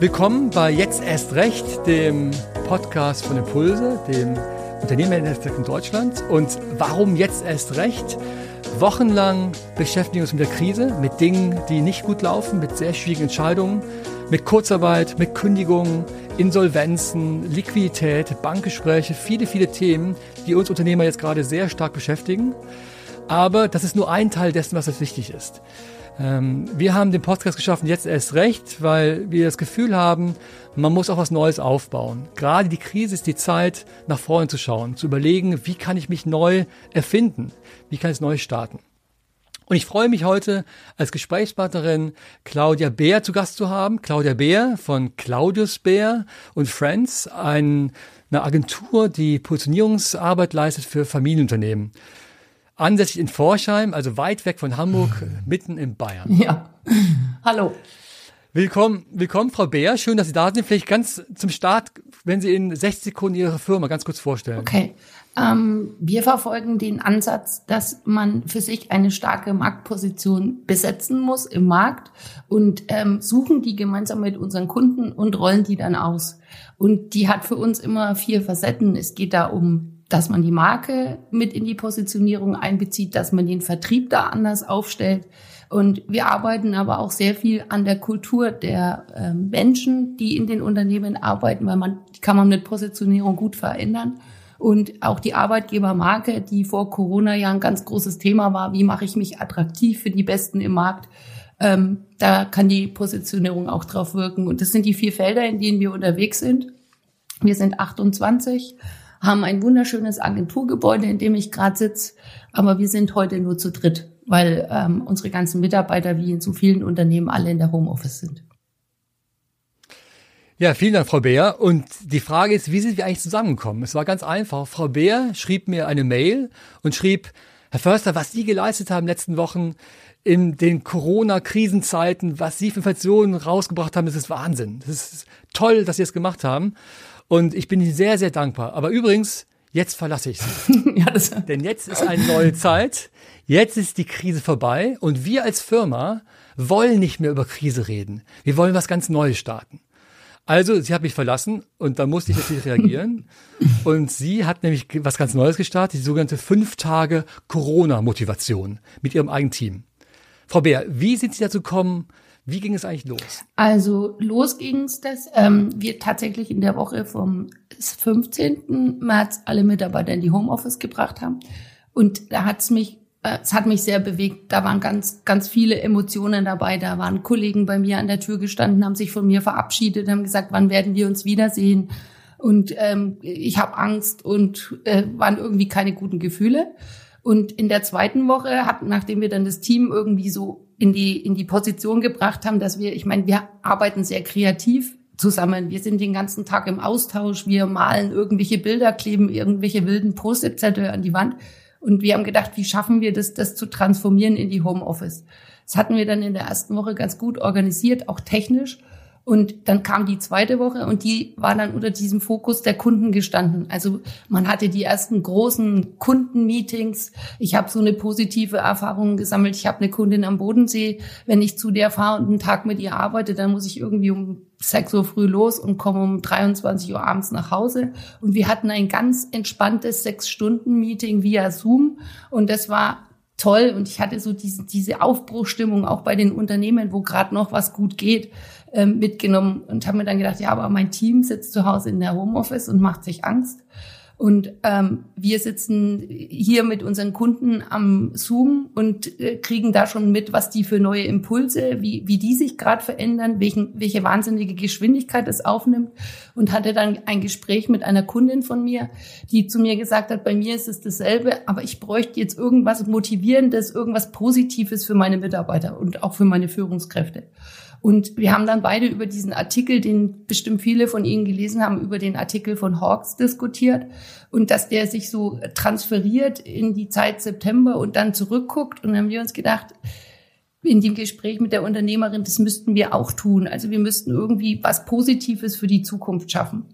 Willkommen bei Jetzt erst recht, dem Podcast von Impulse, dem Unternehmernetzwerk in Deutschland. Und warum jetzt erst recht? Wochenlang beschäftigen wir uns mit der Krise, mit Dingen, die nicht gut laufen, mit sehr schwierigen Entscheidungen, mit Kurzarbeit, mit Kündigungen, Insolvenzen, Liquidität, Bankgespräche, viele, viele Themen, die uns Unternehmer jetzt gerade sehr stark beschäftigen. Aber das ist nur ein Teil dessen, was jetzt wichtig ist. Ähm, wir haben den Podcast geschaffen, jetzt erst recht, weil wir das Gefühl haben, man muss auch was Neues aufbauen. Gerade die Krise ist die Zeit, nach vorne zu schauen, zu überlegen, wie kann ich mich neu erfinden? Wie kann ich es neu starten? Und ich freue mich heute als Gesprächspartnerin Claudia Bär zu Gast zu haben. Claudia Bär von Claudius Bär und Friends, eine Agentur, die Positionierungsarbeit leistet für Familienunternehmen ansässig in Forchheim, also weit weg von Hamburg, mitten in Bayern. Ja. Hallo. Willkommen, willkommen, Frau Bär. Schön, dass Sie da sind. Vielleicht ganz zum Start, wenn Sie in 60 Sekunden Ihre Firma ganz kurz vorstellen. Okay. Ähm, wir verfolgen den Ansatz, dass man für sich eine starke Marktposition besetzen muss im Markt und ähm, suchen die gemeinsam mit unseren Kunden und rollen die dann aus. Und die hat für uns immer vier Facetten. Es geht da um dass man die Marke mit in die Positionierung einbezieht, dass man den Vertrieb da anders aufstellt. Und wir arbeiten aber auch sehr viel an der Kultur der äh, Menschen, die in den Unternehmen arbeiten, weil man die kann man mit Positionierung gut verändern. Und auch die Arbeitgebermarke, die vor Corona ja ein ganz großes Thema war, wie mache ich mich attraktiv für die Besten im Markt, ähm, da kann die Positionierung auch drauf wirken. Und das sind die vier Felder, in denen wir unterwegs sind. Wir sind 28 haben ein wunderschönes Agenturgebäude, in dem ich gerade sitze, aber wir sind heute nur zu dritt, weil ähm, unsere ganzen Mitarbeiter wie in so vielen Unternehmen alle in der Homeoffice sind. Ja, vielen Dank, Frau Beer. Und die Frage ist, wie sind wir eigentlich zusammengekommen? Es war ganz einfach. Frau Beer schrieb mir eine Mail und schrieb, Herr Förster, was Sie geleistet haben in den letzten Wochen in den Corona-Krisenzeiten, was Sie für Informationen rausgebracht haben, das ist Wahnsinn. Das ist toll, dass Sie es gemacht haben. Und ich bin Ihnen sehr, sehr dankbar. Aber übrigens, jetzt verlasse ich Sie. ja, das Denn jetzt ist eine neue Zeit. Jetzt ist die Krise vorbei. Und wir als Firma wollen nicht mehr über Krise reden. Wir wollen was ganz Neues starten. Also, sie hat mich verlassen und da musste ich natürlich reagieren. Und sie hat nämlich was ganz Neues gestartet, die sogenannte fünf Tage Corona-Motivation mit ihrem eigenen Team. Frau Bär, wie sind Sie dazu gekommen, wie ging es eigentlich los? Also los ging es, dass ähm, wir tatsächlich in der Woche vom 15. März alle Mitarbeiter in die Homeoffice gebracht haben. Und da hat es mich, äh, es hat mich sehr bewegt. Da waren ganz, ganz viele Emotionen dabei. Da waren Kollegen bei mir an der Tür gestanden, haben sich von mir verabschiedet, haben gesagt, wann werden wir uns wiedersehen? Und ähm, ich habe Angst und äh, waren irgendwie keine guten Gefühle. Und in der zweiten Woche hat, nachdem wir dann das Team irgendwie so in die, in die Position gebracht haben, dass wir, ich meine, wir arbeiten sehr kreativ zusammen. Wir sind den ganzen Tag im Austausch. Wir malen irgendwelche Bilder, kleben irgendwelche wilden Post-it-Zettel an die Wand. Und wir haben gedacht, wie schaffen wir das, das zu transformieren in die Homeoffice? Das hatten wir dann in der ersten Woche ganz gut organisiert, auch technisch. Und dann kam die zweite Woche und die war dann unter diesem Fokus der Kunden gestanden. Also man hatte die ersten großen Kundenmeetings. Ich habe so eine positive Erfahrung gesammelt. Ich habe eine Kundin am Bodensee. Wenn ich zu der fahre und einen Tag mit ihr arbeite, dann muss ich irgendwie um 6 Uhr früh los und komme um 23 Uhr abends nach Hause. Und wir hatten ein ganz entspanntes Sechs-Stunden-Meeting via Zoom. Und das war toll. Und ich hatte so diese, diese Aufbruchstimmung auch bei den Unternehmen, wo gerade noch was gut geht ähm, mitgenommen und habe mir dann gedacht, ja, aber mein Team sitzt zu Hause in der Homeoffice und macht sich Angst. Und ähm, wir sitzen hier mit unseren Kunden am Zoom und äh, kriegen da schon mit, was die für neue Impulse, wie, wie die sich gerade verändern, welchen, welche wahnsinnige Geschwindigkeit es aufnimmt. Und hatte dann ein Gespräch mit einer Kundin von mir, die zu mir gesagt hat, bei mir ist es dasselbe, aber ich bräuchte jetzt irgendwas Motivierendes, irgendwas Positives für meine Mitarbeiter und auch für meine Führungskräfte. Und wir haben dann beide über diesen Artikel, den bestimmt viele von Ihnen gelesen haben, über den Artikel von Hawks diskutiert und dass der sich so transferiert in die Zeit September und dann zurückguckt. Und dann haben wir uns gedacht, in dem Gespräch mit der Unternehmerin, das müssten wir auch tun. Also wir müssten irgendwie was Positives für die Zukunft schaffen.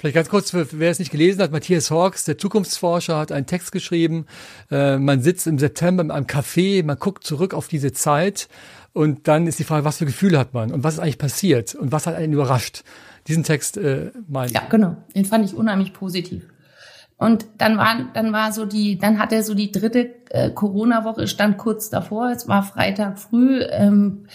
Vielleicht ganz kurz, wer es nicht gelesen hat, Matthias Hawks, der Zukunftsforscher, hat einen Text geschrieben. Äh, man sitzt im September in einem Café, man guckt zurück auf diese Zeit und dann ist die Frage, was für Gefühle hat man und was ist eigentlich passiert und was hat einen überrascht. Diesen Text äh, meint. Ja, genau. Den fand ich unheimlich positiv. Und dann war, dann war so die, dann hat er so die dritte äh, Corona-Woche stand kurz davor. Es war Freitag früh. Ähm,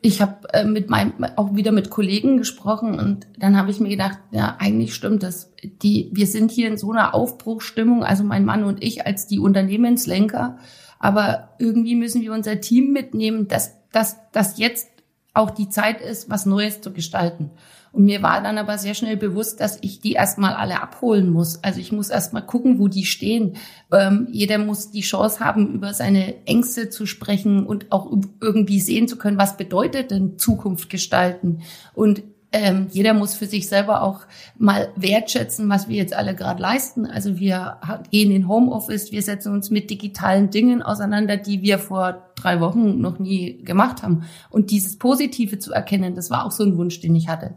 ich habe äh, mit meinem auch wieder mit Kollegen gesprochen und dann habe ich mir gedacht, ja, eigentlich stimmt das. Die, wir sind hier in so einer Aufbruchstimmung, also mein Mann und ich als die Unternehmenslenker, aber irgendwie müssen wir unser Team mitnehmen, dass, dass, dass jetzt auch die Zeit ist, was Neues zu gestalten. Und mir war dann aber sehr schnell bewusst, dass ich die erstmal alle abholen muss. Also ich muss erstmal gucken, wo die stehen. Ähm, jeder muss die Chance haben, über seine Ängste zu sprechen und auch irgendwie sehen zu können, was bedeutet denn Zukunft gestalten. Und ähm, jeder muss für sich selber auch mal wertschätzen, was wir jetzt alle gerade leisten. Also wir gehen in Homeoffice, wir setzen uns mit digitalen Dingen auseinander, die wir vor drei Wochen noch nie gemacht haben. Und dieses Positive zu erkennen, das war auch so ein Wunsch, den ich hatte.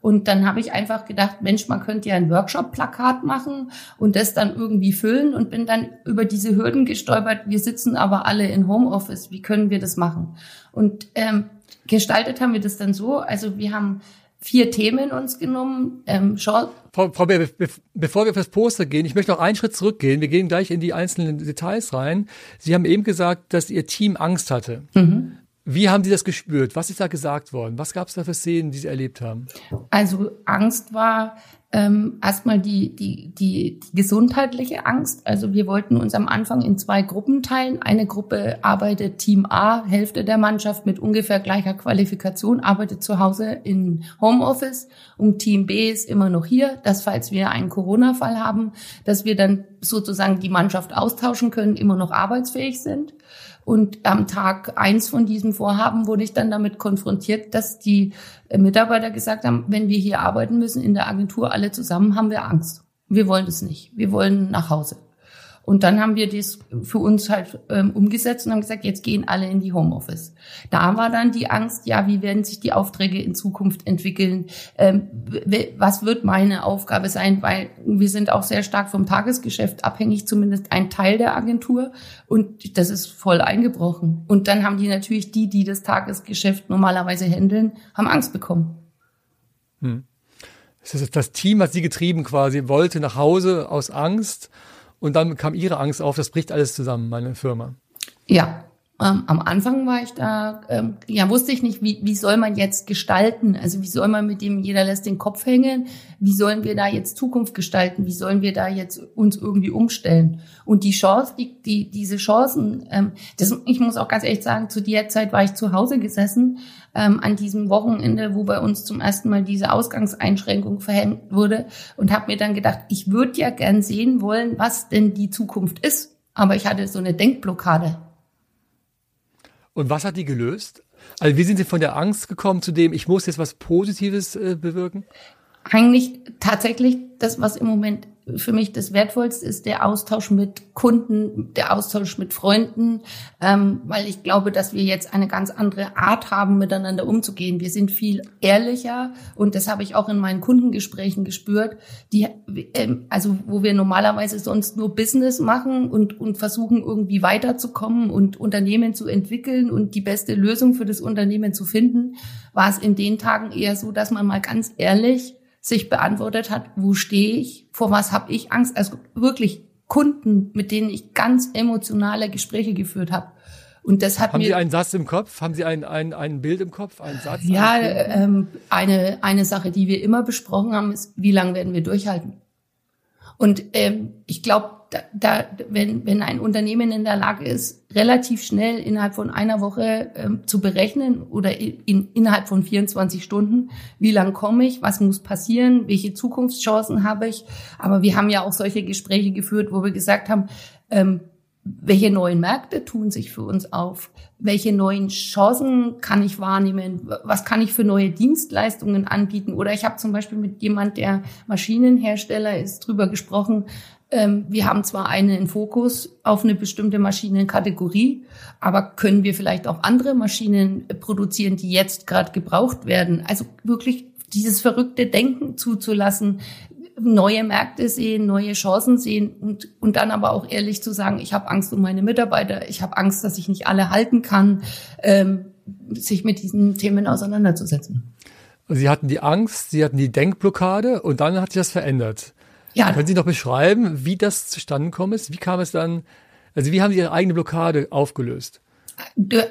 Und dann habe ich einfach gedacht, Mensch, man könnte ja ein Workshop-Plakat machen und das dann irgendwie füllen und bin dann über diese Hürden gestolpert. Wir sitzen aber alle in Homeoffice. Wie können wir das machen? Und ähm, gestaltet haben wir das dann so. Also wir haben vier Themen uns genommen. Ähm, Frau, Frau Bär, be bevor wir das Poster gehen, ich möchte noch einen Schritt zurückgehen. Wir gehen gleich in die einzelnen Details rein. Sie haben eben gesagt, dass Ihr Team Angst hatte. Mhm. Wie haben Sie das gespürt? Was ist da gesagt worden? Was gab es da für Szenen, die Sie erlebt haben? Also Angst war ähm, erstmal die, die, die, die gesundheitliche Angst. Also wir wollten uns am Anfang in zwei Gruppen teilen. Eine Gruppe arbeitet Team A, Hälfte der Mannschaft mit ungefähr gleicher Qualifikation, arbeitet zu Hause in Homeoffice. Und Team B ist immer noch hier, dass falls wir einen Corona-Fall haben, dass wir dann sozusagen die Mannschaft austauschen können, immer noch arbeitsfähig sind. Und am Tag eins von diesem Vorhaben wurde ich dann damit konfrontiert, dass die Mitarbeiter gesagt haben, wenn wir hier arbeiten müssen in der Agentur alle zusammen, haben wir Angst. Wir wollen das nicht. Wir wollen nach Hause. Und dann haben wir das für uns halt ähm, umgesetzt und haben gesagt, jetzt gehen alle in die Homeoffice. Da war dann die Angst, ja, wie werden sich die Aufträge in Zukunft entwickeln? Ähm, was wird meine Aufgabe sein? Weil wir sind auch sehr stark vom Tagesgeschäft abhängig, zumindest ein Teil der Agentur. Und das ist voll eingebrochen. Und dann haben die natürlich die, die das Tagesgeschäft normalerweise handeln, haben Angst bekommen. Hm. Das das Team, was sie getrieben quasi wollte, nach Hause aus Angst. Und dann kam ihre Angst auf, das bricht alles zusammen, meine Firma. Ja, ähm, am Anfang war ich da, ähm, ja, wusste ich nicht, wie, wie soll man jetzt gestalten? Also wie soll man mit dem, jeder lässt den Kopf hängen? Wie sollen wir da jetzt Zukunft gestalten? Wie sollen wir da jetzt uns irgendwie umstellen? Und die Chance, die, die, diese Chancen, ähm, das, ich muss auch ganz ehrlich sagen, zu der Zeit war ich zu Hause gesessen, ähm, an diesem Wochenende, wo bei uns zum ersten Mal diese Ausgangseinschränkung verhängt wurde und habe mir dann gedacht, ich würde ja gern sehen wollen, was denn die Zukunft ist. Aber ich hatte so eine Denkblockade. Und was hat die gelöst? Also wie sind Sie von der Angst gekommen zu dem, ich muss jetzt was Positives äh, bewirken? Eigentlich tatsächlich das, was im Moment für mich das Wertvollste ist der Austausch mit Kunden, der Austausch mit Freunden, ähm, weil ich glaube, dass wir jetzt eine ganz andere Art haben, miteinander umzugehen. Wir sind viel ehrlicher und das habe ich auch in meinen Kundengesprächen gespürt, die, ähm, also wo wir normalerweise sonst nur Business machen und, und versuchen irgendwie weiterzukommen und Unternehmen zu entwickeln und die beste Lösung für das Unternehmen zu finden, war es in den Tagen eher so, dass man mal ganz ehrlich sich beantwortet hat, wo stehe ich, vor was habe ich Angst. Also wirklich Kunden, mit denen ich ganz emotionale Gespräche geführt habe. Und das hat Haben mir, Sie einen Satz im Kopf? Haben Sie ein, ein, ein Bild im Kopf? Einen Satz? Ja, ähm, eine, eine Sache, die wir immer besprochen haben, ist, wie lange werden wir durchhalten? Und ähm, ich glaube, da, da, wenn, wenn ein Unternehmen in der Lage ist, relativ schnell innerhalb von einer Woche ähm, zu berechnen oder in, innerhalb von 24 Stunden, wie lang komme ich, was muss passieren, welche Zukunftschancen habe ich. Aber wir haben ja auch solche Gespräche geführt, wo wir gesagt haben, ähm, welche neuen Märkte tun sich für uns auf? Welche neuen Chancen kann ich wahrnehmen? Was kann ich für neue Dienstleistungen anbieten? Oder ich habe zum Beispiel mit jemand, der Maschinenhersteller ist, drüber gesprochen. Ähm, wir haben zwar einen Fokus auf eine bestimmte Maschinenkategorie, aber können wir vielleicht auch andere Maschinen produzieren, die jetzt gerade gebraucht werden? Also wirklich dieses verrückte Denken zuzulassen, neue Märkte sehen, neue Chancen sehen und, und dann aber auch ehrlich zu sagen, ich habe Angst um meine Mitarbeiter, ich habe Angst, dass ich nicht alle halten kann, ähm, sich mit diesen Themen auseinanderzusetzen. Sie hatten die Angst, Sie hatten die Denkblockade und dann hat sich das verändert. Ja. Können Sie noch beschreiben, wie das zustande gekommen ist? Wie kam es dann, also wie haben Sie Ihre eigene Blockade aufgelöst?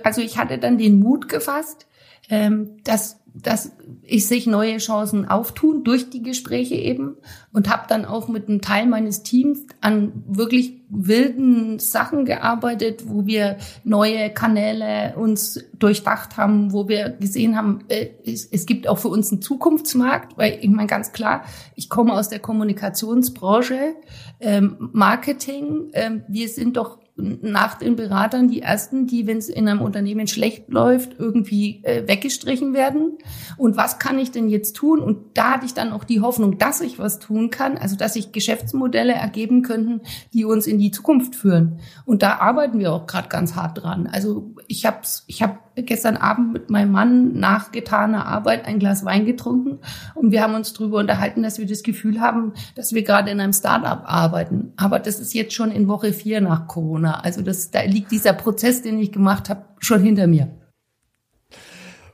Also ich hatte dann den Mut gefasst, dass dass ich sich neue Chancen auftun durch die Gespräche eben und habe dann auch mit einem Teil meines Teams an wirklich wilden Sachen gearbeitet, wo wir neue Kanäle uns durchdacht haben, wo wir gesehen haben, äh, es, es gibt auch für uns einen Zukunftsmarkt, weil ich meine ganz klar, ich komme aus der Kommunikationsbranche, ähm, Marketing, ähm, wir sind doch nach den Beratern die ersten, die, wenn es in einem Unternehmen schlecht läuft, irgendwie äh, weggestrichen werden. Und was kann ich denn jetzt tun? Und da hatte ich dann auch die Hoffnung, dass ich was tun kann, also dass sich Geschäftsmodelle ergeben könnten, die uns in die Zukunft führen. Und da arbeiten wir auch gerade ganz hart dran. Also ich habe ich hab gestern Abend mit meinem Mann nach getaner Arbeit ein Glas Wein getrunken und wir haben uns darüber unterhalten, dass wir das Gefühl haben, dass wir gerade in einem Startup arbeiten. Aber das ist jetzt schon in Woche vier nach Corona. Also das, da liegt dieser Prozess, den ich gemacht habe, schon hinter mir.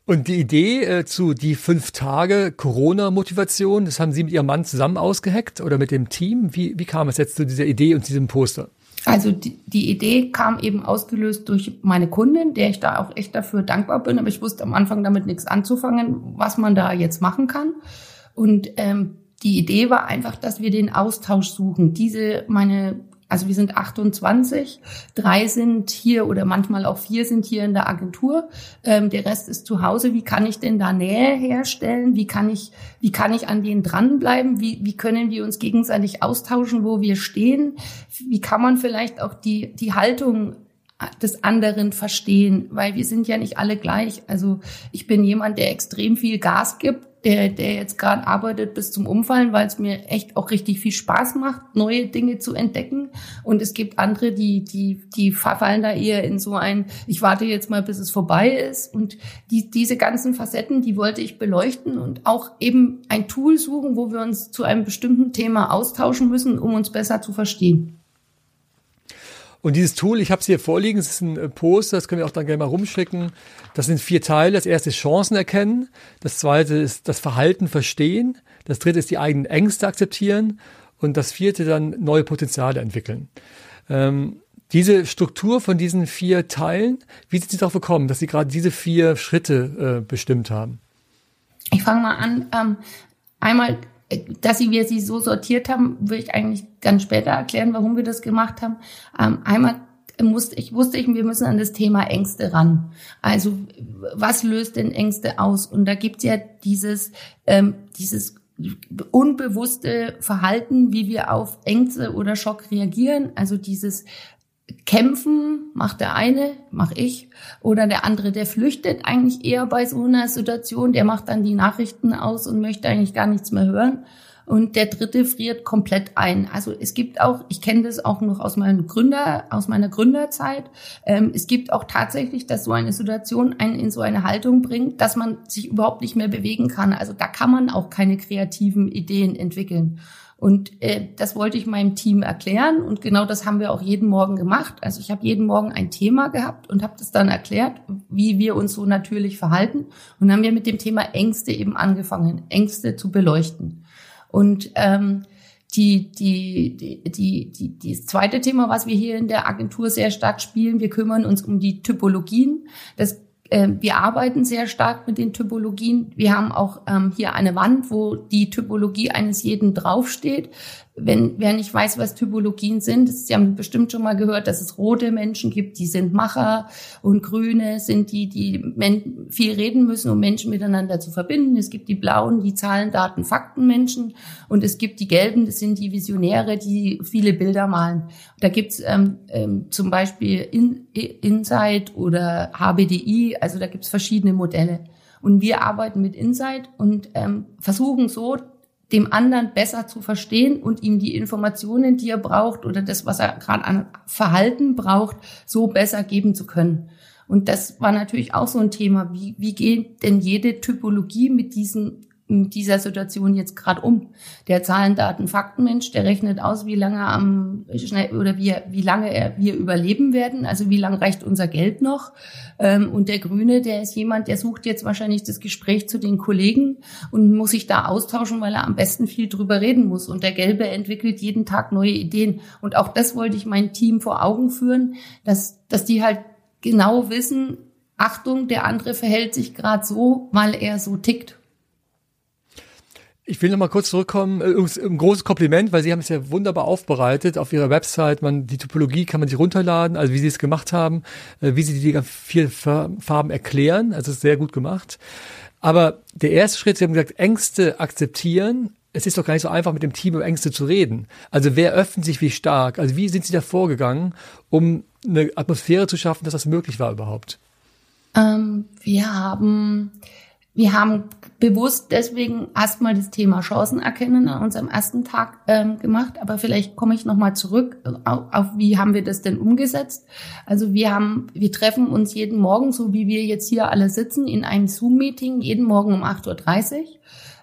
Und die Idee äh, zu die fünf Tage Corona-Motivation, das haben Sie mit Ihrem Mann zusammen ausgeheckt oder mit dem Team? Wie, wie kam es jetzt zu dieser Idee und diesem Poster? Also die, die Idee kam eben ausgelöst durch meine Kundin, der ich da auch echt dafür dankbar bin. Aber ich wusste am Anfang damit nichts anzufangen, was man da jetzt machen kann. Und ähm, die Idee war einfach, dass wir den Austausch suchen. Diese meine also wir sind 28, drei sind hier oder manchmal auch vier sind hier in der Agentur. Ähm, der Rest ist zu Hause. Wie kann ich denn da Nähe herstellen? Wie kann ich, wie kann ich an denen dranbleiben? Wie, wie können wir uns gegenseitig austauschen, wo wir stehen? Wie kann man vielleicht auch die, die Haltung des anderen verstehen, weil wir sind ja nicht alle gleich. Also ich bin jemand, der extrem viel Gas gibt, der, der jetzt gerade arbeitet bis zum Umfallen, weil es mir echt auch richtig viel Spaß macht, neue Dinge zu entdecken. Und es gibt andere, die, die, die fallen da eher in so ein, ich warte jetzt mal, bis es vorbei ist. Und die, diese ganzen Facetten, die wollte ich beleuchten und auch eben ein Tool suchen, wo wir uns zu einem bestimmten Thema austauschen müssen, um uns besser zu verstehen. Und dieses Tool, ich habe es hier vorliegen, es ist ein äh, Poster, das können wir auch dann gerne mal rumschicken. Das sind vier Teile. Das erste ist Chancen erkennen. Das zweite ist das Verhalten verstehen. Das dritte ist die eigenen Ängste akzeptieren. Und das vierte dann neue Potenziale entwickeln. Ähm, diese Struktur von diesen vier Teilen, wie sind Sie darauf gekommen, dass Sie gerade diese vier Schritte äh, bestimmt haben? Ich fange mal an. Ähm, einmal dass wir sie so sortiert haben, würde ich eigentlich ganz später erklären, warum wir das gemacht haben. Ähm, einmal musste ich, wusste ich, wir müssen an das Thema Ängste ran. Also was löst denn Ängste aus? Und da gibt's ja dieses, ähm, dieses unbewusste Verhalten, wie wir auf Ängste oder Schock reagieren. Also dieses Kämpfen macht der eine, mach ich, oder der andere, der flüchtet eigentlich eher bei so einer Situation, der macht dann die Nachrichten aus und möchte eigentlich gar nichts mehr hören. Und der dritte friert komplett ein. Also es gibt auch, ich kenne das auch noch aus meinem Gründer, aus meiner Gründerzeit. Ähm, es gibt auch tatsächlich, dass so eine Situation einen in so eine Haltung bringt, dass man sich überhaupt nicht mehr bewegen kann. Also da kann man auch keine kreativen Ideen entwickeln. Und äh, das wollte ich meinem Team erklären und genau das haben wir auch jeden Morgen gemacht. Also ich habe jeden Morgen ein Thema gehabt und habe das dann erklärt, wie wir uns so natürlich verhalten und haben wir mit dem Thema Ängste eben angefangen, Ängste zu beleuchten. Und ähm, die, die, die, die, die, das zweite Thema, was wir hier in der Agentur sehr stark spielen, wir kümmern uns um die Typologien. Das wir arbeiten sehr stark mit den Typologien. Wir haben auch ähm, hier eine Wand, wo die Typologie eines jeden draufsteht wenn wer nicht weiß, was Typologien sind, Sie haben bestimmt schon mal gehört, dass es rote Menschen gibt, die sind Macher und grüne sind die, die viel reden müssen, um Menschen miteinander zu verbinden. Es gibt die blauen, die Zahlen, Daten, Fakten Menschen und es gibt die gelben, das sind die Visionäre, die viele Bilder malen. Da gibt's ähm, ähm, zum Beispiel In Insight oder HBDI, also da gibt's verschiedene Modelle. Und wir arbeiten mit Insight und ähm, versuchen so dem anderen besser zu verstehen und ihm die Informationen, die er braucht oder das, was er gerade an Verhalten braucht, so besser geben zu können. Und das war natürlich auch so ein Thema. Wie, wie geht denn jede Typologie mit diesen in dieser Situation jetzt gerade um. Der Zahlen, Daten, Faktenmensch, der rechnet aus, wie lange am schnell oder wie, wie lange er, wir überleben werden, also wie lange reicht unser Geld noch. Ähm, und der Grüne, der ist jemand, der sucht jetzt wahrscheinlich das Gespräch zu den Kollegen und muss sich da austauschen, weil er am besten viel drüber reden muss. Und der Gelbe entwickelt jeden Tag neue Ideen. Und auch das wollte ich mein Team vor Augen führen, dass, dass die halt genau wissen, Achtung, der andere verhält sich gerade so, weil er so tickt. Ich will noch mal kurz zurückkommen. Äh, ein großes Kompliment, weil Sie haben es ja wunderbar aufbereitet auf Ihrer Website. Man, die Typologie kann man sich runterladen, also wie Sie es gemacht haben, äh, wie Sie die vielen Farben erklären. Also sehr gut gemacht. Aber der erste Schritt, Sie haben gesagt, Ängste akzeptieren. Es ist doch gar nicht so einfach, mit dem Team über Ängste zu reden. Also wer öffnet sich wie stark? Also wie sind Sie da vorgegangen, um eine Atmosphäre zu schaffen, dass das möglich war überhaupt? Ähm, wir haben wir haben bewusst deswegen erstmal das Thema Chancenerkennen an unserem ersten Tag ähm, gemacht, aber vielleicht komme ich nochmal zurück auf, auf, wie haben wir das denn umgesetzt. Also wir haben, wir treffen uns jeden Morgen, so wie wir jetzt hier alle sitzen, in einem Zoom-Meeting, jeden Morgen um 8.30 Uhr.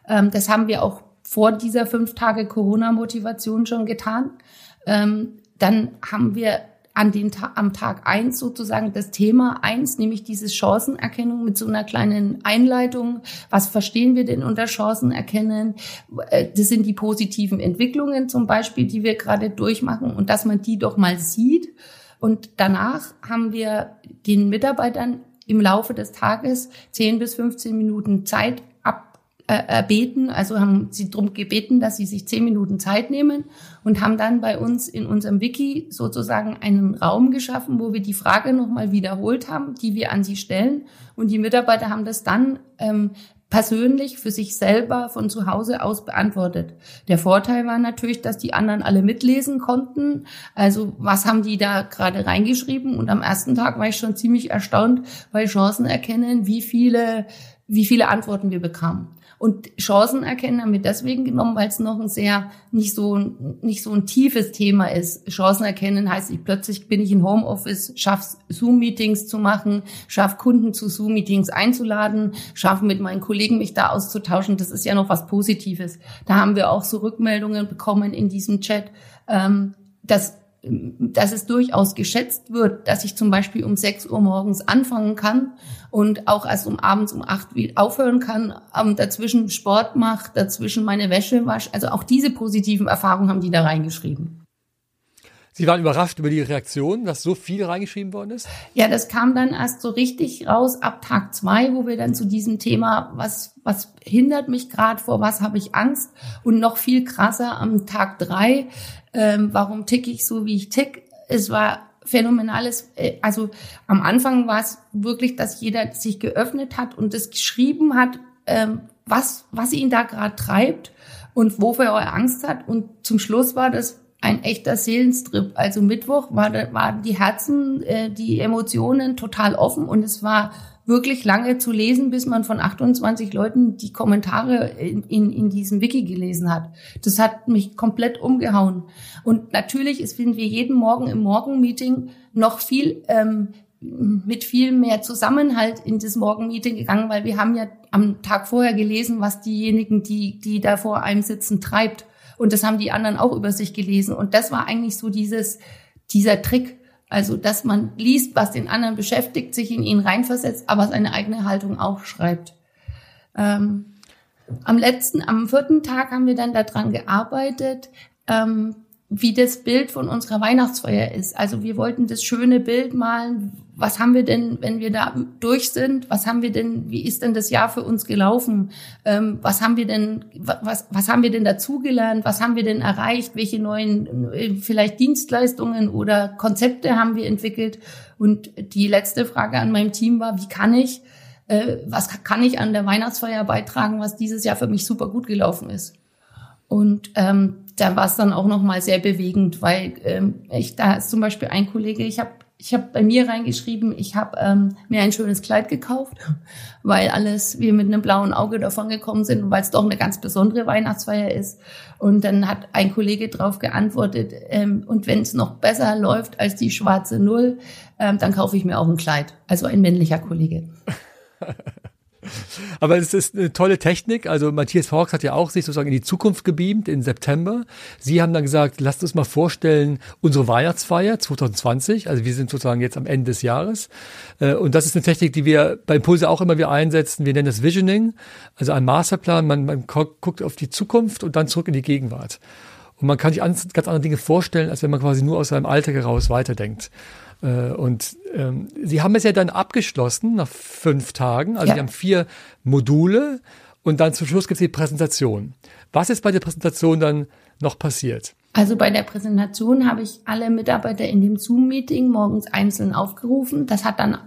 Ähm, das haben wir auch vor dieser fünf Tage Corona-Motivation schon getan. Ähm, dann haben wir an den am Tag eins sozusagen das Thema eins, nämlich diese Chancenerkennung mit so einer kleinen Einleitung. Was verstehen wir denn unter Chancenerkennen? Äh, das sind die positiven Entwicklungen zum Beispiel, die wir gerade durchmachen und dass man die doch mal sieht. Und danach haben wir den Mitarbeitern im Laufe des Tages 10 bis 15 Minuten Zeit äh, erbeten, also haben sie darum gebeten, dass sie sich zehn Minuten Zeit nehmen und haben dann bei uns in unserem Wiki sozusagen einen Raum geschaffen, wo wir die Frage nochmal wiederholt haben, die wir an sie stellen. Und die Mitarbeiter haben das dann ähm, persönlich für sich selber von zu Hause aus beantwortet. Der Vorteil war natürlich, dass die anderen alle mitlesen konnten. Also was haben die da gerade reingeschrieben? Und am ersten Tag war ich schon ziemlich erstaunt bei Chancen erkennen, wie viele, wie viele Antworten wir bekamen. Und Chancen erkennen haben wir deswegen genommen, weil es noch ein sehr nicht so nicht so ein tiefes Thema ist. Chancen erkennen heißt, ich plötzlich bin ich in Homeoffice, schaff's Zoom-Meetings zu machen, schaff Kunden zu Zoom-Meetings einzuladen, schaffe mit meinen Kollegen mich da auszutauschen. Das ist ja noch was Positives. Da haben wir auch so Rückmeldungen bekommen in diesem Chat, ähm, dass dass es durchaus geschätzt wird, dass ich zum Beispiel um 6 Uhr morgens anfangen kann und auch erst um abends um 8 Uhr aufhören kann, ähm, dazwischen Sport mache, dazwischen meine Wäsche wasche. Also auch diese positiven Erfahrungen haben die da reingeschrieben. Sie waren überrascht über die Reaktion, dass so viel reingeschrieben worden ist? Ja, das kam dann erst so richtig raus ab Tag zwei, wo wir dann zu diesem Thema, was, was hindert mich gerade, vor was habe ich Angst? Und noch viel krasser am Tag drei, ähm, warum ticke ich so, wie ich tick? Es war phänomenales, äh, also am Anfang war es wirklich, dass jeder sich geöffnet hat und es geschrieben hat, ähm, was, was ihn da gerade treibt und wofür er Angst hat. Und zum Schluss war das ein echter Seelenstrip. Also Mittwoch war, waren die Herzen, äh, die Emotionen total offen und es war wirklich lange zu lesen, bis man von 28 Leuten die Kommentare in, in, in diesem Wiki gelesen hat. Das hat mich komplett umgehauen. Und natürlich sind wir jeden Morgen im Morgenmeeting noch viel ähm, mit viel mehr Zusammenhalt in das Morgenmeeting gegangen, weil wir haben ja am Tag vorher gelesen, was diejenigen, die, die da vor einem sitzen, treibt. Und das haben die anderen auch über sich gelesen. Und das war eigentlich so dieses, dieser Trick. Also, dass man liest, was den anderen beschäftigt, sich in ihn reinversetzt, aber seine eigene Haltung aufschreibt. Ähm, am letzten, am vierten Tag haben wir dann daran gearbeitet, ähm, wie das Bild von unserer Weihnachtsfeier ist. Also wir wollten das schöne Bild malen. Was haben wir denn, wenn wir da durch sind? Was haben wir denn, wie ist denn das Jahr für uns gelaufen? Ähm, was haben wir denn, was, was haben wir denn dazugelernt? Was haben wir denn erreicht? Welche neuen, äh, vielleicht Dienstleistungen oder Konzepte haben wir entwickelt? Und die letzte Frage an meinem Team war, wie kann ich, äh, was kann ich an der Weihnachtsfeier beitragen, was dieses Jahr für mich super gut gelaufen ist? Und ähm, da war es dann auch noch mal sehr bewegend, weil ähm, ich da ist zum Beispiel ein Kollege, ich habe ich habe bei mir reingeschrieben, ich habe ähm, mir ein schönes Kleid gekauft, weil alles wir mit einem blauen Auge davon gekommen sind weil es doch eine ganz besondere Weihnachtsfeier ist. Und dann hat ein Kollege drauf geantwortet, ähm, und wenn es noch besser läuft als die schwarze Null, ähm, dann kaufe ich mir auch ein Kleid. Also ein männlicher Kollege. Aber es ist eine tolle Technik. Also Matthias Hawks hat ja auch sich sozusagen in die Zukunft gebeamt im September. Sie haben dann gesagt, lasst uns mal vorstellen, unsere Weihnachtsfeier 2020. Also wir sind sozusagen jetzt am Ende des Jahres. Äh, und das ist eine Technik, die wir bei Impulse auch immer wieder einsetzen. Wir nennen das Visioning, also ein Masterplan. Man, man guckt auf die Zukunft und dann zurück in die Gegenwart. Und man kann sich ganz andere Dinge vorstellen, als wenn man quasi nur aus seinem Alltag heraus weiterdenkt. Äh, und ähm, Sie haben es ja dann abgeschlossen nach fünf Tagen. Also ja. Sie haben vier Module und dann zum Schluss gibt es die Präsentation. Was ist bei der Präsentation dann noch passiert? Also bei der Präsentation habe ich alle Mitarbeiter in dem Zoom-Meeting morgens einzeln aufgerufen. Das hat dann,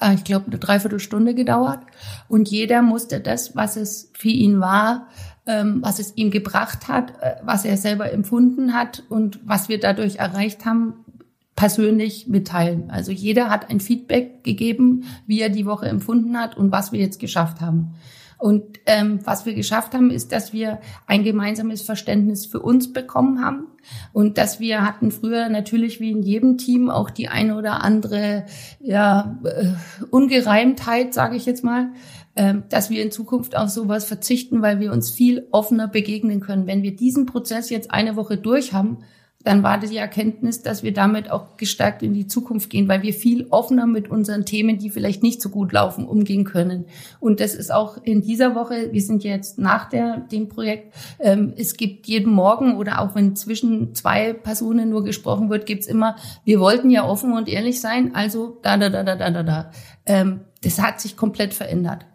äh, ich glaube, eine Dreiviertelstunde gedauert. Und jeder musste das, was es für ihn war, ähm, was es ihm gebracht hat, äh, was er selber empfunden hat und was wir dadurch erreicht haben, persönlich mitteilen. Also jeder hat ein Feedback gegeben, wie er die Woche empfunden hat und was wir jetzt geschafft haben. Und ähm, was wir geschafft haben, ist, dass wir ein gemeinsames Verständnis für uns bekommen haben und dass wir hatten früher natürlich wie in jedem Team auch die eine oder andere ja, äh, Ungereimtheit, sage ich jetzt mal, äh, dass wir in Zukunft auf sowas verzichten, weil wir uns viel offener begegnen können. Wenn wir diesen Prozess jetzt eine Woche durch haben, dann war die Erkenntnis, dass wir damit auch gestärkt in die Zukunft gehen, weil wir viel offener mit unseren Themen, die vielleicht nicht so gut laufen, umgehen können. Und das ist auch in dieser Woche, wir sind jetzt nach der, dem Projekt, ähm, es gibt jeden Morgen oder auch wenn zwischen zwei Personen nur gesprochen wird, gibt's immer, wir wollten ja offen und ehrlich sein, also da, da, da, da, da, da, da. Ähm, das hat sich komplett verändert.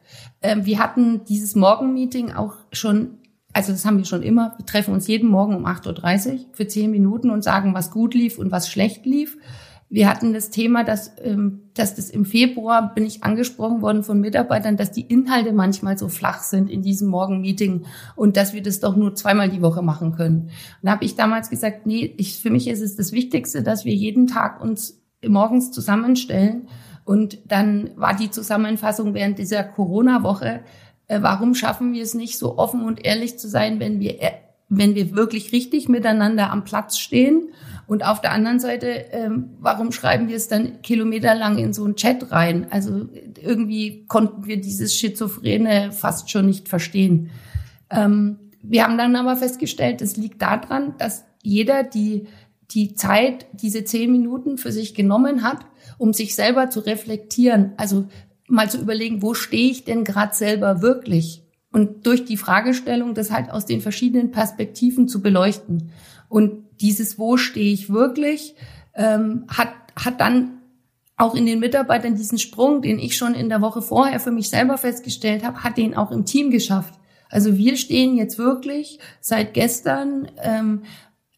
Ähm, wir hatten dieses Morgenmeeting auch schon also das haben wir schon immer, wir treffen uns jeden Morgen um 8.30 Uhr für zehn Minuten und sagen, was gut lief und was schlecht lief. Wir hatten das Thema, dass, ähm, dass das im Februar bin ich angesprochen worden von Mitarbeitern, dass die Inhalte manchmal so flach sind in diesem Morgenmeeting und dass wir das doch nur zweimal die Woche machen können. Und da habe ich damals gesagt, nee, ich, für mich ist es das Wichtigste, dass wir jeden Tag uns morgens zusammenstellen. Und dann war die Zusammenfassung während dieser Corona-Woche, warum schaffen wir es nicht, so offen und ehrlich zu sein, wenn wir, äh, wenn wir wirklich richtig miteinander am Platz stehen? Und auf der anderen Seite, ähm, warum schreiben wir es dann kilometerlang in so einen Chat rein? Also irgendwie konnten wir dieses Schizophrene fast schon nicht verstehen. Ähm, wir haben dann aber festgestellt, es liegt daran, dass jeder die, die Zeit, diese zehn Minuten für sich genommen hat, um sich selber zu reflektieren. Also mal zu überlegen, wo stehe ich denn gerade selber wirklich? Und durch die Fragestellung das halt aus den verschiedenen Perspektiven zu beleuchten. Und dieses Wo stehe ich wirklich, ähm, hat, hat dann auch in den Mitarbeitern diesen Sprung, den ich schon in der Woche vorher für mich selber festgestellt habe, hat den auch im Team geschafft. Also wir stehen jetzt wirklich seit gestern ähm,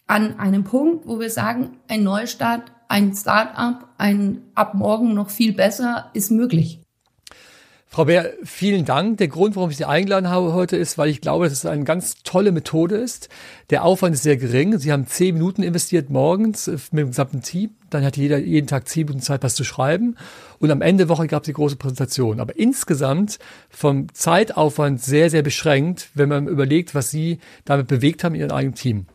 an einem Punkt, wo wir sagen, ein Neustart, ein Start-up, ein ab morgen noch viel besser ist möglich. Frau Bär, vielen Dank. Der Grund, warum ich Sie eingeladen habe heute, ist, weil ich glaube, dass es eine ganz tolle Methode ist. Der Aufwand ist sehr gering. Sie haben zehn Minuten investiert morgens mit dem gesamten Team. Dann hat jeder jeden Tag zehn Minuten Zeit, was zu schreiben. Und am Ende der Woche gab es die große Präsentation. Aber insgesamt vom Zeitaufwand sehr, sehr beschränkt, wenn man überlegt, was Sie damit bewegt haben in Ihrem eigenen Team.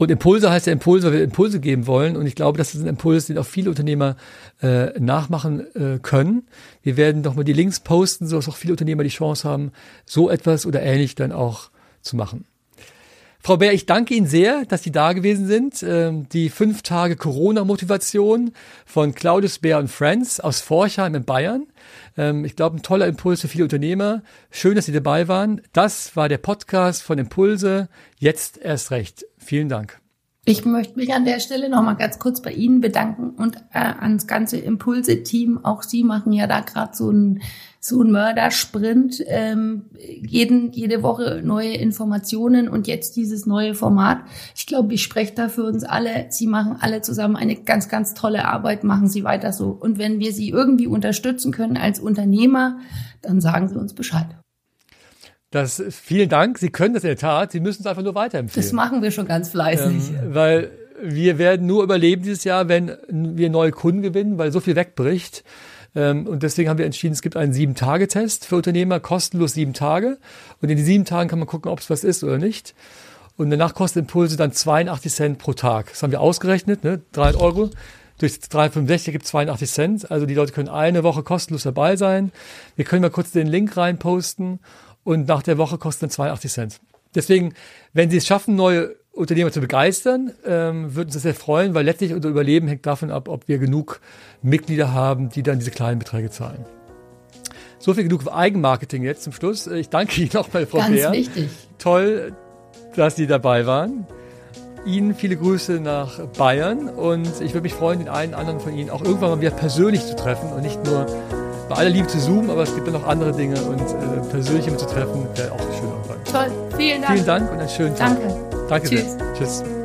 Und Impulse heißt ja Impulse, weil wir Impulse geben wollen. Und ich glaube, das ist ein Impuls, den auch viele Unternehmer äh, nachmachen äh, können. Wir werden doch mal die Links posten, sodass auch viele Unternehmer die Chance haben, so etwas oder ähnlich dann auch zu machen. Frau Bär, ich danke Ihnen sehr, dass Sie da gewesen sind. Ähm, die fünf Tage Corona-Motivation von Claudius Bär und Friends aus Forchheim in Bayern. Ähm, ich glaube, ein toller Impuls für viele Unternehmer. Schön, dass Sie dabei waren. Das war der Podcast von Impulse. Jetzt erst recht. Vielen Dank. Ich möchte mich an der Stelle nochmal ganz kurz bei Ihnen bedanken und äh, ans ganze Impulse-Team. Auch Sie machen ja da gerade so einen so ein Mördersprint. Ähm, jeden, jede Woche neue Informationen und jetzt dieses neue Format. Ich glaube, ich spreche da für uns alle. Sie machen alle zusammen eine ganz, ganz tolle Arbeit. Machen Sie weiter so. Und wenn wir Sie irgendwie unterstützen können als Unternehmer, dann sagen Sie uns Bescheid. Das, vielen Dank. Sie können das in der Tat. Sie müssen es einfach nur weiterempfehlen. Das machen wir schon ganz fleißig. Ähm, weil wir werden nur überleben dieses Jahr, wenn wir neue Kunden gewinnen, weil so viel wegbricht. Ähm, und deswegen haben wir entschieden, es gibt einen Sieben-Tage-Test für Unternehmer, kostenlos sieben Tage. Und in den sieben Tagen kann man gucken, ob es was ist oder nicht. Und danach kostet Impulse dann 82 Cent pro Tag. Das haben wir ausgerechnet, ne? 300 Euro. Durch 365 gibt es 82 Cent. Also die Leute können eine Woche kostenlos dabei sein. Wir können mal kurz den Link reinposten und nach der Woche kosten dann 82 Cent. Deswegen, wenn Sie es schaffen, neue Unternehmer zu begeistern, ähm, würden uns das sehr freuen, weil letztlich unser Überleben hängt davon ab, ob wir genug Mitglieder haben, die dann diese kleinen Beträge zahlen. So viel genug Eigenmarketing jetzt zum Schluss. Ich danke Ihnen nochmal, Frau Ganz Bär. wichtig. Toll, dass Sie dabei waren. Ihnen viele Grüße nach Bayern und ich würde mich freuen, den einen anderen von Ihnen auch irgendwann mal wieder persönlich zu treffen und nicht nur bei aller Liebe zu Zoom, aber es gibt ja noch andere Dinge und äh, persönlich immer zu treffen, wäre auch schön. Toll. Vielen Dank. Vielen Dank und einen schönen Tag. Danke. Danke Tschüss. sehr. Tschüss.